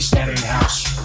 House. House.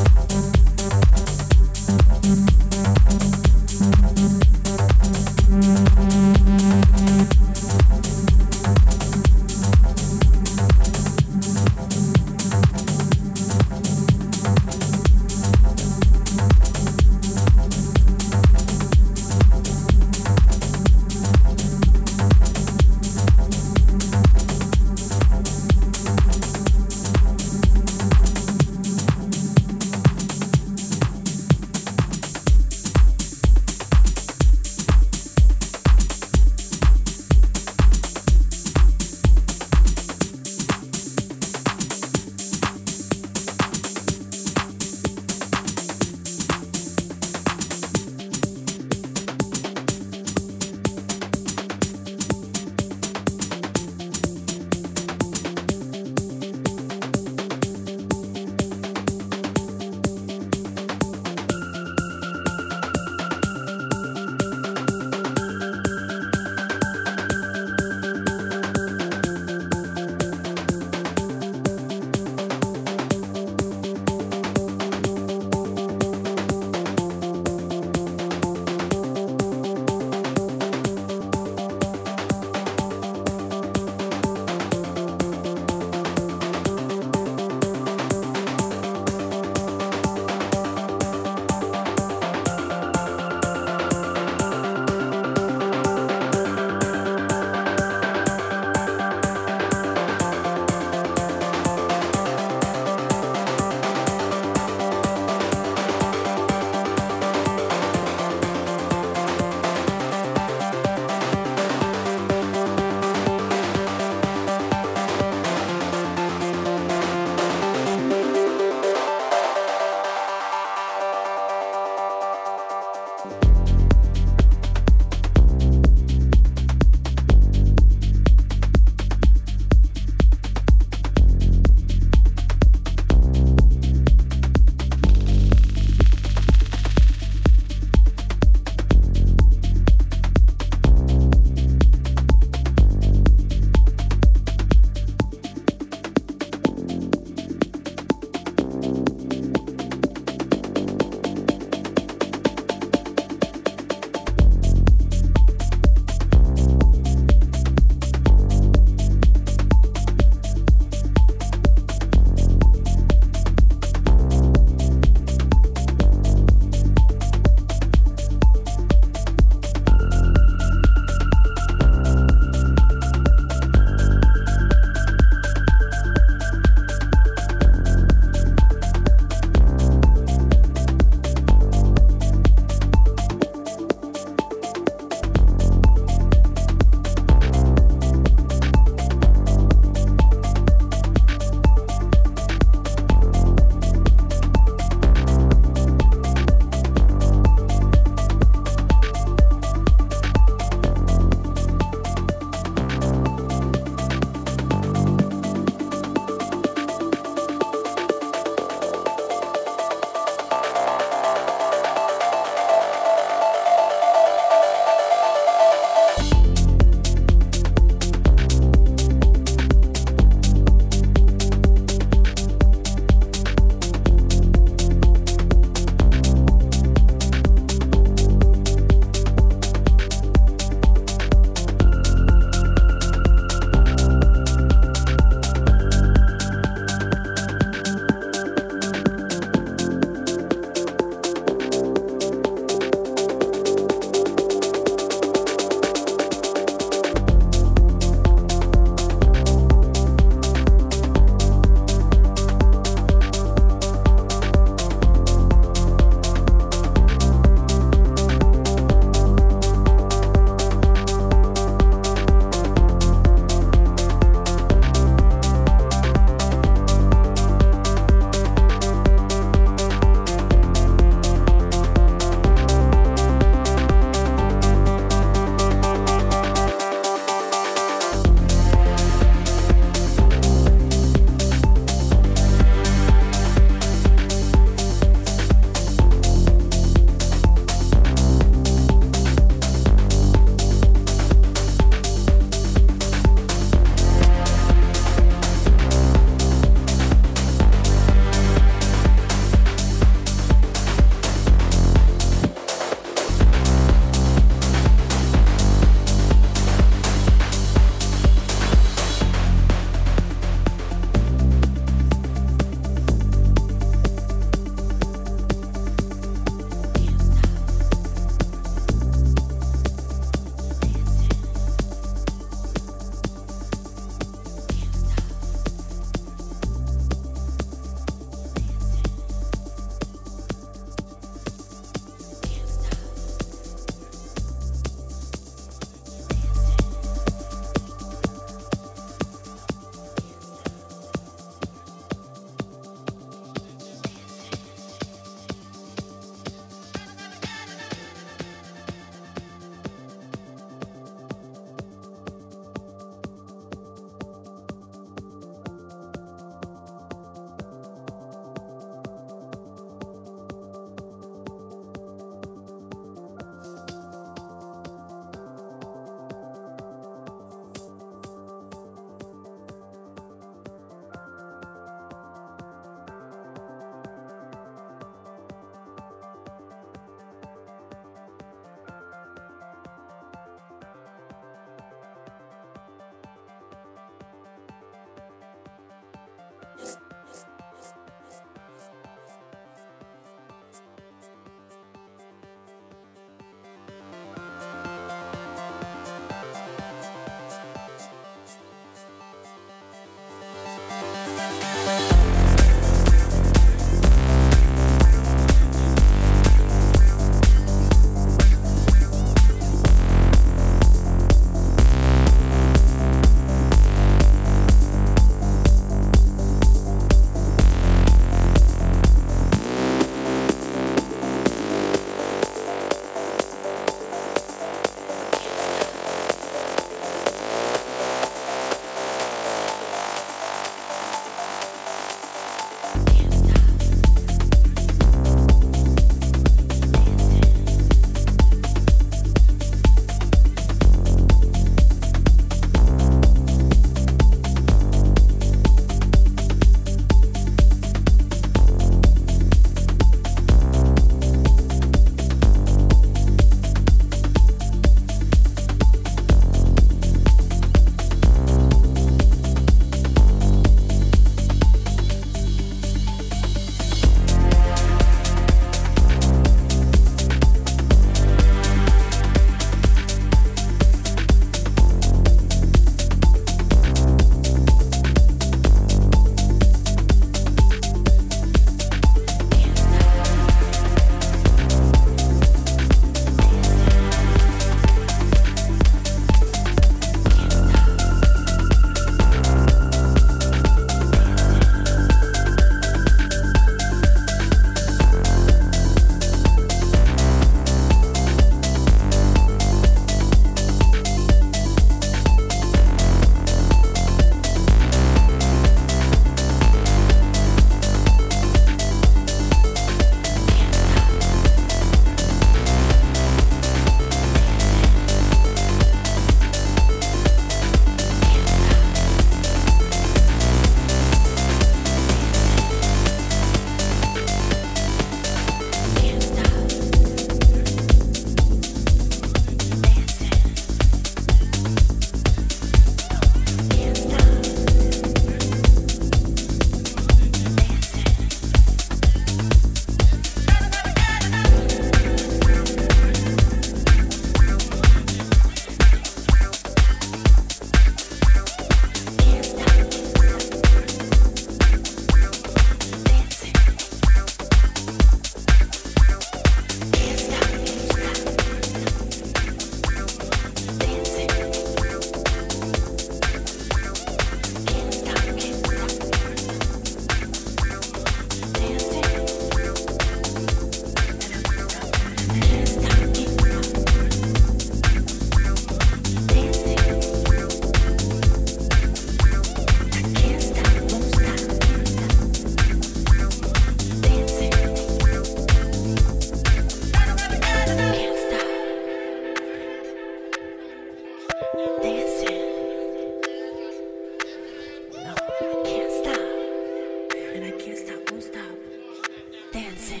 dancing.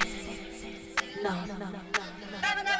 No, no, no, no. no.